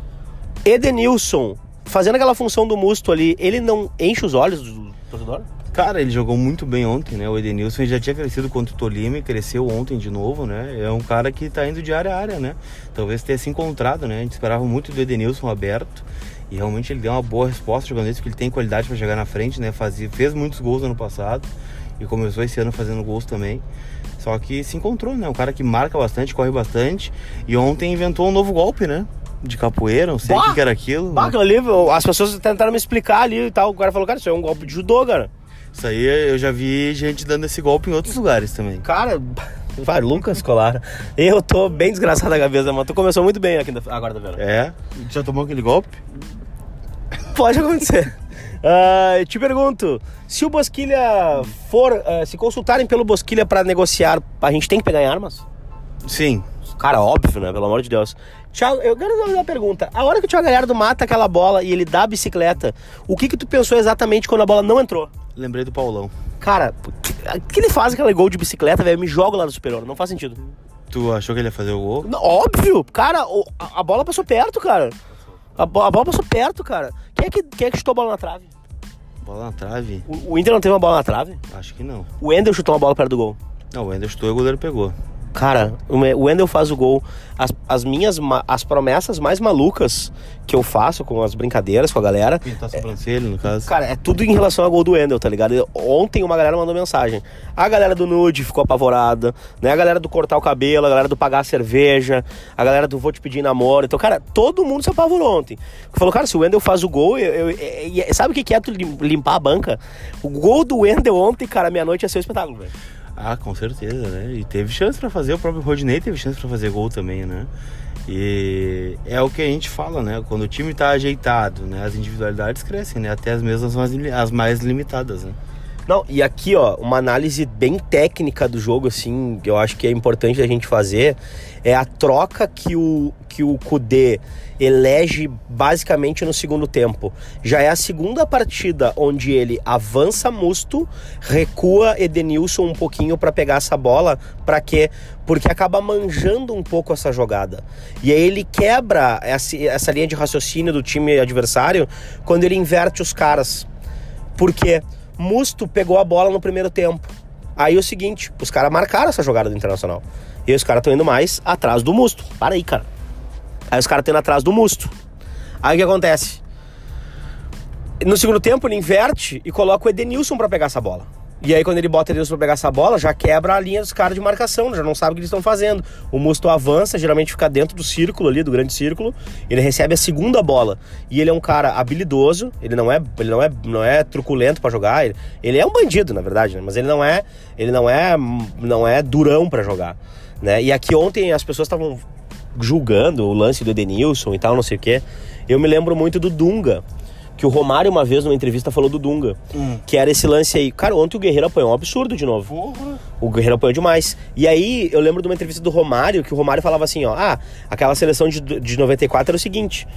Edenilson, fazendo aquela função do Musto ali, ele não enche os olhos do torcedor? Cara, ele jogou muito bem ontem, né? O Edenilson já tinha crescido contra o Tolima e cresceu ontem de novo, né? É um cara que tá indo de área a área, né? Talvez tenha se encontrado, né? A gente esperava muito do Edenilson aberto e realmente ele deu uma boa resposta jogando isso, porque ele tem qualidade para chegar na frente, né? Fazia, fez muitos gols no ano passado e começou esse ano fazendo gols também. Só que se encontrou, né? Um cara que marca bastante, corre bastante e ontem inventou um novo golpe, né? De capoeira, não sei o que, que era aquilo. Bah, aquilo ali, as pessoas tentaram me explicar ali e tal. O cara falou, cara, isso é um golpe de judô, cara. Isso aí eu já vi gente dando esse golpe em outros lugares também. Cara, Vai, Lucas Colar. Eu tô bem desgraçado da cabeça, mano. Tu começou muito bem aqui agora, da Vera. É? Já tomou aquele golpe? Pode acontecer. Ah, te pergunto, se o Bosquilha for, ah, se consultarem pelo Bosquilha pra negociar, a gente tem que pegar em armas? Sim. Cara, óbvio, né? Pelo amor de Deus. Thiago, eu quero fazer uma pergunta. A hora que o Thiago Galhardo mata aquela bola e ele dá a bicicleta, o que que tu pensou exatamente quando a bola não entrou? Lembrei do Paulão. Cara, o que ele faz aquele gol de bicicleta, velho? Me jogo lá no superior. Não faz sentido. Tu achou que ele ia fazer o gol? Não, óbvio! Cara, o- a, a bola passou perto, cara. A, bo- a bola passou perto, cara. Quem é que, quem é que chutou a bola na trave? Bola na trave? O, o Inter não teve uma bola na trave? Acho que não. O Wendel chutou uma bola perto do gol. Não, o Ender chutou e o goleiro pegou. Cara, o Wendel faz o gol. As, as minhas as promessas mais malucas que eu faço com as brincadeiras com a galera. Pintar a sobrancelha, no caso. Cara, é tudo em relação ao gol do Wendel, tá ligado? Ontem uma galera mandou mensagem. A galera do nude ficou apavorada, né? A galera do cortar o cabelo, a galera do pagar a cerveja, a galera do vou te pedir namoro. Então, cara, todo mundo se apavorou ontem. Falou, cara, se o Wendel faz o gol, eu, eu- eu- sabe o que é tu lim- limpar a banca? O gol do Wendel ontem, cara, meia-noite ia ser um espetáculo, velho. Ah, com certeza, né? E teve chance pra fazer, o próprio Rodinei teve chance pra fazer gol também, né? E é o que a gente fala, né? Quando o time tá ajeitado, né? As individualidades crescem, né? Até as mesmas mais, as mais limitadas, né? Não, e aqui, ó, uma análise bem técnica do jogo, assim, que eu acho que é importante a gente fazer, é a troca que o, que o Kudê elege basicamente no segundo tempo. Já é a segunda partida onde ele avança Musto, recua Edenilson um pouquinho para pegar essa bola, para quê? Porque acaba manjando um pouco essa jogada. E aí ele quebra essa, essa linha de raciocínio do time adversário quando ele inverte os caras. Por quê? Musto pegou a bola no primeiro tempo. Aí o seguinte, os caras marcaram essa jogada do Internacional. E os caras estão indo mais atrás do Musto. Para aí, cara. Aí os caras estão indo atrás do Musto. Aí o que acontece? No segundo tempo ele inverte e coloca o Edenilson pra pegar essa bola. E aí quando ele bota Edenilson pra pegar essa bola, já quebra a linha dos caras de marcação, já não sabe o que eles estão fazendo. O Musto avança, geralmente fica dentro do círculo ali, do grande círculo, ele recebe a segunda bola. E ele é um cara habilidoso, ele não é, ele não é, não é truculento pra jogar, ele, ele é um bandido, na verdade, né? mas ele não é, ele não é, não é durão pra jogar, né? E aqui ontem as pessoas estavam julgando o lance do Edenilson e tal, não sei o quê. Eu me lembro muito do Dunga, que o Romário uma vez numa entrevista falou do Dunga, que era esse lance aí. Cara, ontem o Guerreiro apanhou um absurdo de novo. Porra! O Guerreiro apanhou demais. E aí, eu lembro de uma entrevista do Romário, que o Romário falava assim, ó, ah, aquela seleção de, de 94 era o seguinte,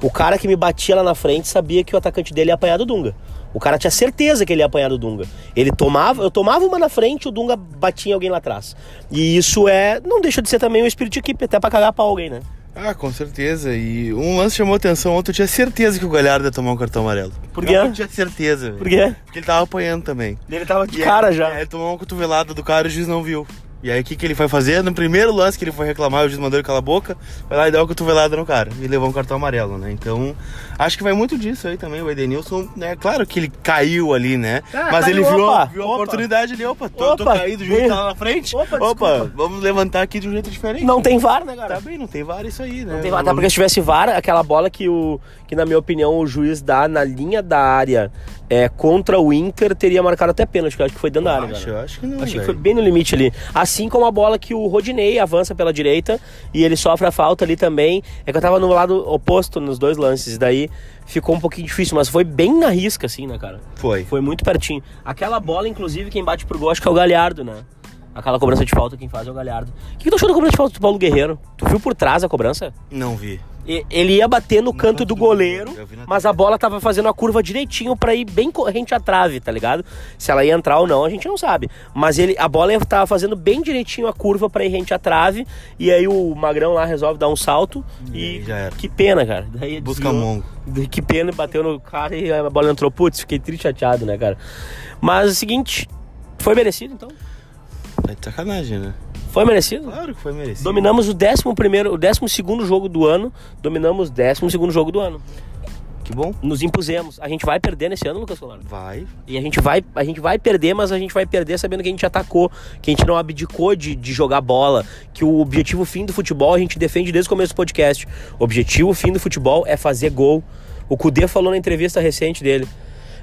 o cara que me batia lá na frente sabia que o atacante dele ia apanhar do Dunga. O cara tinha certeza que ele ia apanhar do Dunga. Ele tomava, eu tomava uma na frente, o Dunga batia em alguém lá atrás. E isso é, não deixa de ser também um espírito de equipe, até pra cagar pau alguém, né? Ah, com certeza. E um lance chamou atenção ontem, eu tinha certeza que o Galhardo ia tomar um cartão amarelo. Por quê? Eu tinha certeza. Por quê? Porque ele tava apanhando também. Ele tava de E cara aí, já. é, Ele tomou uma cotovelada do cara e o juiz não viu. E aí o que, que ele foi fazer? No primeiro lance que ele foi reclamar, o juiz mandou ele calar a boca, vai lá e deu uma cotovelada no cara. E levou um cartão amarelo, né? Então, acho que vai muito disso aí também. O Edenilson, né? Claro que ele caiu ali, né? Ah, Mas caiu, ele viu, opa, viu a opa. oportunidade ali. Opa, tô, tô Opa, caído, o juiz tá lá na frente. Opa, desculpa. vamos levantar aqui de um jeito diferente. Não tem VAR, né, cara? Tá bem, não tem VAR isso aí, né? Não tem VAR, até porque se tivesse VAR, aquela bola que, o, que na minha opinião, o juiz dá na linha da área é, contra o Inter, teria marcado até pênalti, que eu acho que foi dentro da área, acho, acho que não, Achei que velho. foi bem no limite ali. Assim como a bola que o Rodinei avança pela direita e ele sofre a falta ali também. É que eu tava no lado oposto nos dois lances, e daí ficou um pouquinho difícil, mas foi bem na risca, assim, né, cara? Foi. Foi muito pertinho. Aquela bola, inclusive, quem bate pro gol, acho que é o Galhardo, né? Aquela cobrança de falta, quem faz é o Galhardo. O que, que tu achou da cobrança de falta do Paulo Guerreiro? Tu viu por trás a cobrança? Não vi. Ele ia bater no, canto, canto do goleiro, mas a bola tava fazendo a curva direitinho pra ir bem corrente à trave, tá ligado? Se ela ia entrar ou não, a gente não sabe. Mas ele, a bola tava fazendo bem direitinho a curva pra ir rente à trave, e aí o Magrão lá resolve dar um salto E e, aí já era. que pena, cara. Daí Busca mongo. Que pena, bateu no cara e a bola entrou. Putz, fiquei triste chateado, né, cara? Mas é o seguinte, foi merecido então? Tá de sacanagem, né? Foi merecido? Claro que foi merecido. Dominamos o 11 primeiro, o 12 segundo jogo do ano, dominamos o 12 segundo jogo do ano. Que bom. Nos impusemos. A gente vai perder nesse ano, Lucas Colar? Vai. E a gente vai, a gente vai perder, mas a gente vai perder sabendo que a gente atacou, que a gente não abdicou de, de jogar bola, que o objetivo fim do futebol a gente defende desde o começo do podcast. O objetivo fim do futebol é fazer gol. O Cudê falou na entrevista recente dele.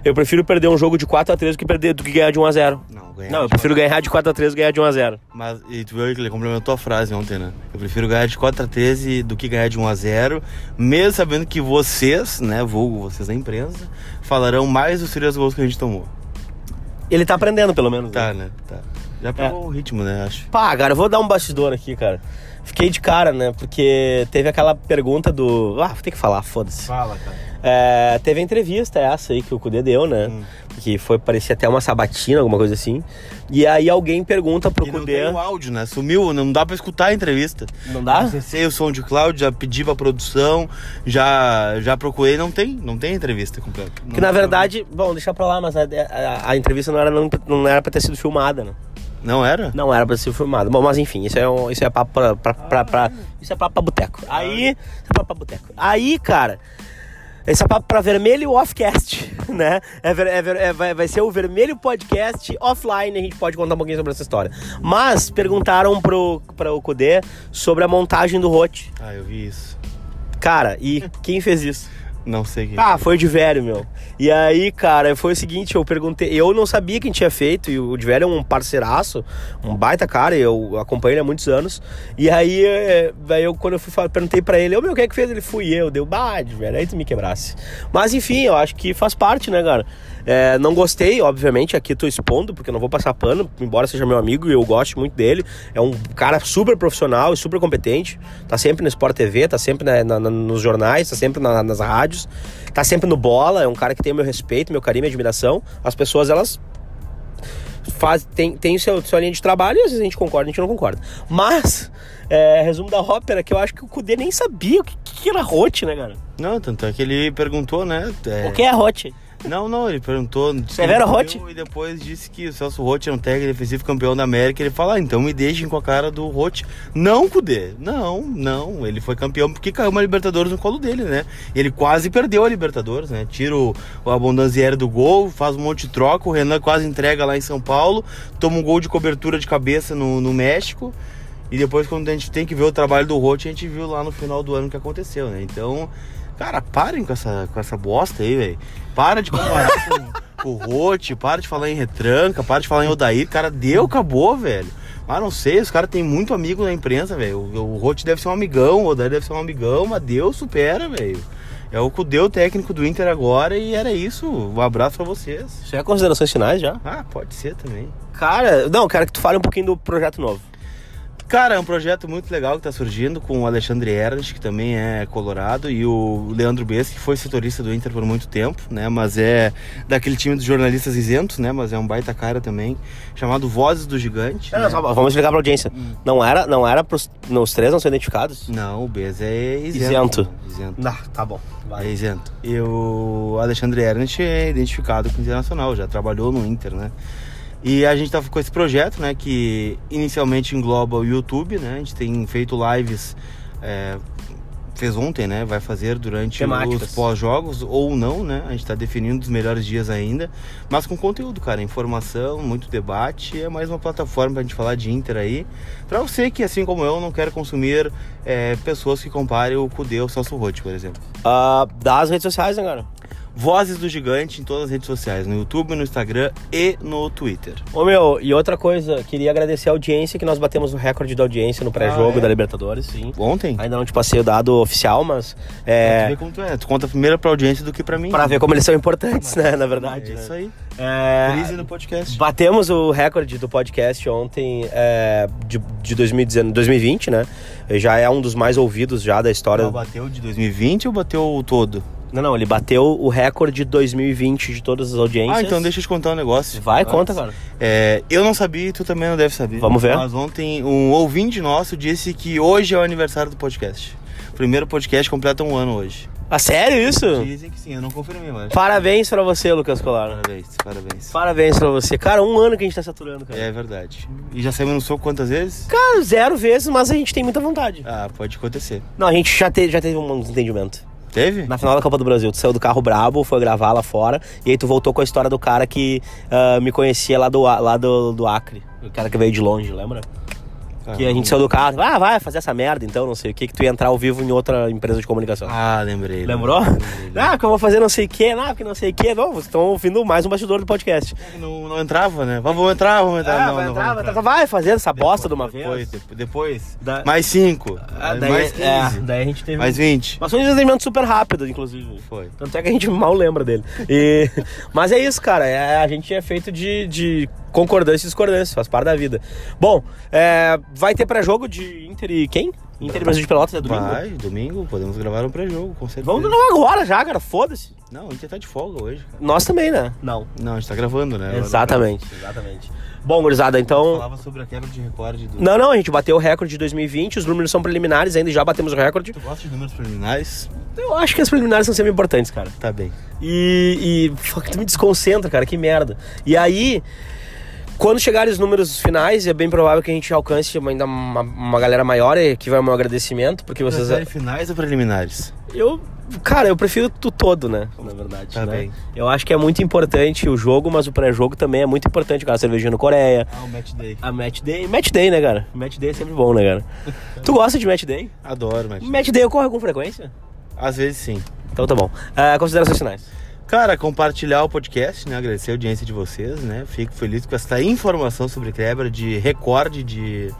Eu prefiro perder um jogo de 4x3 do que, perder, do que ganhar de 1x0. Não, ganhar Não, eu prefiro ganhar de 4x3 do que ganhar de 1x0. Mas, e tu viu que ele complementou a frase ontem, né? Eu prefiro ganhar de 4 a 13 do que ganhar de 1 a 0 mesmo sabendo que vocês, né, vulgo vocês da imprensa, falarão mais dos três gols que a gente tomou. Ele tá aprendendo, pelo menos. né? Tá, né? Tá. Já pegou o ritmo, né, acho. Pá, cara, eu vou dar um bastidor aqui, cara. Fiquei de cara, né? Porque teve aquela pergunta do. Ah, vou ter que falar, foda-se. Fala, cara. É, teve a entrevista essa aí que o Cudê deu, né? Hum. Que foi, parecia até uma sabatina, alguma coisa assim. E aí alguém pergunta pro E não Cudê. tem o áudio, né? Sumiu, não dá pra escutar a entrevista. Não dá? Acessei o som de cloud, já pedi pra produção, já, já procurei, não tem, não tem entrevista completa. Que na verdade, bom, deixa pra lá, mas a, a- a entrevista não era, não, não era pra ter sido filmada, né? Não era? Não era pra ser filmada. Bom, mas enfim, isso é, um, isso é papo pra, pra, pra, pra- Isso é papo pra boteco. Aí. Isso é papo pra boteco. Aí, cara. Esse é papo pra vermelho offcast, né? É, ver- é ver- é- vai, vai ser o vermelho podcast offline, a gente pode contar um pouquinho sobre essa história. Mas perguntaram pro, pro Kudê sobre a montagem do Rote. Ah, eu vi isso. Cara, e quem fez isso? Não sei. Ah, foi o Divério, meu. E aí, cara, foi o seguinte, eu perguntei, eu não sabia quem tinha feito, e o Divério é um parceiraço, um baita cara, eu acompanho ele há muitos anos. E aí, é, daí eu, quando eu fui perguntei pra ele, ô meu, quem é que fez? Ele fui eu, deu, bah, Divério, aí tu me quebrasse. Mas enfim, eu acho que faz parte, né, cara? É, não gostei, obviamente, aqui tô expondo, porque eu não vou passar pano, embora seja meu amigo e eu gosto muito dele. É um cara super profissional e super competente. Tá sempre no Sport TV, tá sempre na- na- na- nos jornais, tá sempre na- nas rádios, tá sempre no bola. É um cara que tem o meu respeito, meu carinho, minha admiração. As pessoas, elas faz, tem, tem seu, sua linha de trabalho e às vezes a gente concorda, a gente não concorda. Mas, é, resumo da ópera, que eu acho que o Kudê nem sabia o que, que era Rote, né, cara? Não, tanto é que ele perguntou, né? é, O que é Rote? Não, não, ele perguntou. Severo Rotti? E depois disse que o Celso Rotti é um técnico defensivo campeão da América. Ele fala, ah, então me deixem com a cara do Rotti. Não, Cudê. Não, não. Ele foi campeão porque caiu uma Libertadores no colo dele, né? Ele quase perdeu a Libertadores, né? Tira o, o Abondanzieri do gol, faz um monte de troca. O Renan quase entrega lá em São Paulo. Toma um gol de cobertura de cabeça no, no México. E depois, quando a gente tem que ver o trabalho do Rotti, a gente viu lá no final do ano o que aconteceu, né? Então, cara, parem com essa, com essa bosta aí, velho. Para de comparar com, com o Rotti, para de falar em retranca, para de falar em Odair. Cara, deu, acabou, velho. Ah, não sei, os caras têm muito amigo na imprensa, velho. O, o Rotti deve ser um amigão, o Odair deve ser um amigão, mas Deus supera, velho. É o Cudê, o técnico do Inter agora, e era isso. Um abraço pra vocês. Isso é considerações finais já? Ah, pode ser também. Cara, não, quero que tu fale um pouquinho do projeto novo. Cara, é um projeto muito legal que tá surgindo com o Alexandre Ernst, que também é colorado, e o Leandro Bess, que foi setorista do Inter por muito tempo, né? Mas é daquele time dos jornalistas isentos, né? Mas é um baita cara também, chamado Vozes do Gigante. Né? só- vamos explicar pra audiência. Não era, não era pros. Os três não são identificados? Não, o Bess é isento. Isento. Isento. Não, tá bom. É isento. E o Alexandre Ernst é identificado com o Internacional, já trabalhou no Inter, né? E a gente tá com esse projeto, né, que inicialmente engloba o YouTube, né? A gente tem feito lives, é, fez ontem, né? Vai fazer durante Temáticas. os pós-jogos ou não, né? A gente tá definindo os melhores dias ainda, mas com conteúdo, cara, informação, muito debate, é mais uma plataforma pra gente falar de Inter aí, pra você que, assim como eu, não quer consumir é, pessoas que comparem o Cudê ao Celso Rotti, por exemplo. Ah, das redes sociais, né, cara? Vozes do Gigante em todas as redes sociais, no YouTube, no Instagram e no Twitter. Ô meu, e outra coisa, queria agradecer a audiência, que nós batemos o recorde da audiência no pré-jogo Ah, é? da Libertadores, sim. Ontem? Ainda não te passei o dado oficial, mas Tu é. vê como tu é. Tu conta primeiro pra audiência do que pra mim. Pra ver como eles são importantes, né? Na verdade. É né? isso aí. É, Crise no podcast. Batemos o recorde do podcast ontem é, de, de 2019, 2020, né? Já é um dos mais ouvidos já da história. Ela bateu de 2020 ou bateu o todo? Não, não, ele bateu o recorde de 2020 de todas as audiências. Ah, então deixa eu te contar um negócio. Vai, Antes. conta, cara. É, eu não sabia e tu também não deve saber. Vamos ver. Mas ontem um ouvinte nosso disse que hoje é o aniversário do podcast. O primeiro podcast completa um ano hoje. Ah, sério isso? Dizem que sim, eu não confirmei, mas. Parabéns pra você, Lucas Colar. Parabéns, parabéns. Parabéns pra você. Cara, um ano que a gente tá saturando, cara. É verdade. E já saímos no soco quantas vezes? Cara, zero vezes, mas a gente tem muita vontade. Ah, pode acontecer. Não, a gente já, te, já teve um entendimento. Teve? Na final da Copa do Brasil, tu saiu do carro brabo, foi gravar lá fora, e aí tu voltou com a história do cara que ah, me conhecia lá do, lá do, do Acre. O cara que veio de longe, lembra? Que a gente saiu do carro, ah, vai fazer essa merda então, não sei o que, que tu ia entrar ao vivo em outra empresa de comunicação. Ah, lembrei. Lembrou? lembrei. Ah, que eu vou fazer não sei o que, ah, que não sei o que. Não, vocês estão ouvindo mais um bastidor do podcast. Não, não entrava, né? Vamos entrar, vamos entrar. Ah, não, vai, não, entrar, vamos vai, entrar. entrar. vai fazendo essa bosta de uma vez. Depois, depois, depois. Da- mais 5. Ah, daí, mais 15. é, daí a gente teve. Mais 20. Mas foi um desenvolvimento super rápido, inclusive. Foi. Tanto é que a gente mal lembra dele. E... Mas é isso, cara. É, a gente é feito de, de concordância e discordância, faz parte da vida. Bom, é, vai ter pré-jogo de Inter e quem? Inter e Brasil de Pelotas é domingo? Vai, domingo, podemos gravar um pré-jogo, com certeza. Vamos gravar agora já, cara. Foda-se. Não, a gente tá de folga hoje, cara. Nós também, né? Não. Não, a gente tá gravando, né? Exatamente, exatamente. Bom, gurizada, então. falava sobre a quebra de recorde do. Não, não, a gente bateu o recorde de 2020, os números são preliminares ainda, já batemos o recorde. Tu gosta de números preliminares? Eu acho que as preliminares são sempre importantes, cara. Tá bem. E, e fuck, tu me desconcentra, cara, que merda. E aí, quando chegarem os números finais, é bem provável que a gente alcance ainda uma, uma galera maior, e que vai o meu agradecimento, porque vocês. Prefere finais ou preliminares? Eu, cara, eu prefiro tu todo, né? Na verdade. Tá né? bem. Eu acho que é muito importante o jogo, mas o pré-jogo também é muito importante, cara. Cervejinha no Coreia. Ah, o match day. A match day. Match day, né, cara? Match day é sempre bom, né, cara? tu gosta de match day? Adoro match day. Match day ocorre com frequência? Às vezes sim. Então tá bom. Ah, considerações finais. Cara, compartilhar o podcast, né? Agradecer a audiência de vocês, né? Fico feliz com essa informação sobre quebra de recorde de,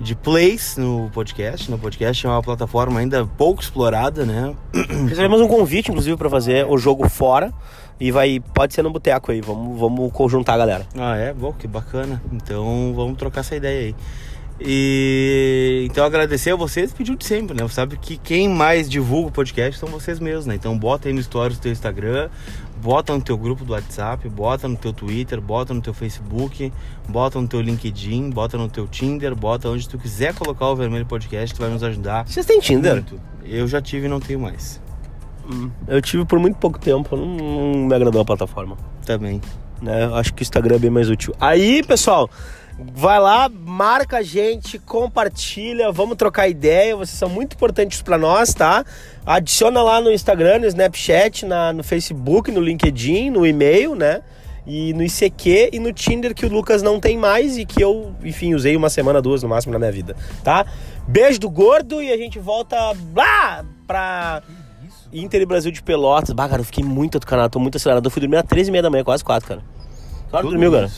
de plays no podcast. No podcast é uma plataforma ainda pouco explorada, né? Recebemos um convite, inclusive, pra fazer o jogo fora. E vai, pode ser no boteco aí. Vamos, vamos conjuntar a galera. Ah, é? Bom, que bacana. Então vamos trocar essa ideia aí. E então agradecer a vocês e pedir o de sempre, né? Você sabe que quem mais divulga o podcast são vocês mesmos, né? Então bota aí no stories do teu Instagram, bota no teu grupo do WhatsApp, bota no teu Twitter, bota no teu Facebook, bota no teu LinkedIn, bota no teu Tinder, bota onde tu quiser colocar o Vermelho Podcast, que vai nos ajudar. Vocês têm Tinder? Muito. Eu já tive e não tenho mais. Hum, Eu tive por muito pouco tempo. Não, não me agradou a plataforma. Também. né? Eu Acho que o Instagram é bem mais útil. Aí, pessoal, vai lá, marca a gente, compartilha, vamos trocar ideia. Vocês são muito importantes pra nós, tá? Adiciona lá no Instagram, no Snapchat, na, no Facebook, no LinkedIn, no e-mail, né? E no ICQ e no Tinder que o Lucas não tem mais e que eu, enfim, usei uma semana, duas no máximo na minha vida, tá? Beijo do gordo e a gente volta lá pra Inter e Brasil de Pelotas. Bah, cara, eu fiquei muito atucanado, tô muito acelerado. Eu fui dormir às 13h30 da manhã, quase 4, cara. Claro, dormiu, cara.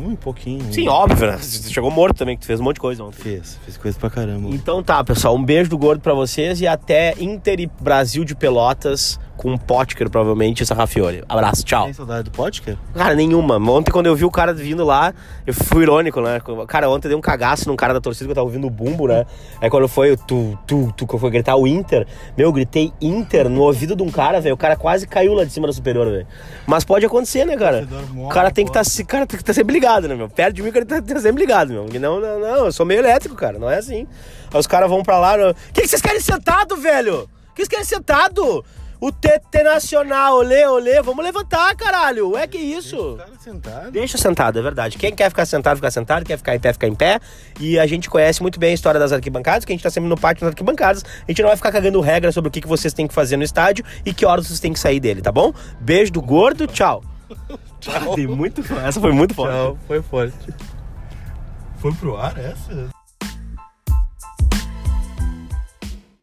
Um pouquinho. Sim, um- óbvio, né? Você chegou morto também, que tu fez um monte de coisa ontem. Fez, fez coisa pra caramba. Então tá, pessoal, um beijo do gordo pra vocês e até Inter e Brasil de Pelotas com Potker, provavelmente, essa Rafiori. Abraço, tchau. Tem saudade do podcast? Cara, nenhuma. Ontem, quando eu vi o cara vindo lá, eu fui irônico, né? Cara, ontem eu dei um cagaço num cara da torcida que eu tava ouvindo o bumbo, né? Aí quando foi tu, tu, tu, que eu fui gritar o Inter, meu, eu gritei Inter no ouvido de um cara, velho. O cara quase caiu lá de cima da superior, velho. Mas pode acontecer, né, cara? O cara tem que estar cara tem que tá sempre ligado, né, meu? Perto de mim, o cara que tá sempre ligado, meu. Não, não, não, eu sou meio elétrico, cara. Não é assim. Aí os caras vão pra lá. O que, que vocês querem sentado, velho? O que vocês querem sentado? O TT Nacional, olê, olê. Vamos levantar, caralho. Ué, que isso? Cara sentado. Deixa sentado, é verdade. Quem quer ficar sentado, ficar sentado. Quer ficar em pé, ficar em pé. E a gente conhece muito bem a história das arquibancadas, que a gente tá sempre no pátio das arquibancadas. A gente não vai ficar cagando regra sobre o que, que vocês têm que fazer no estádio e que horas vocês têm que sair dele, tá bom? Beijo do gordo, tchau. Tchau. Tem muito... Essa foi muito forte. Tchau. Foi forte. Foi pro ar essa?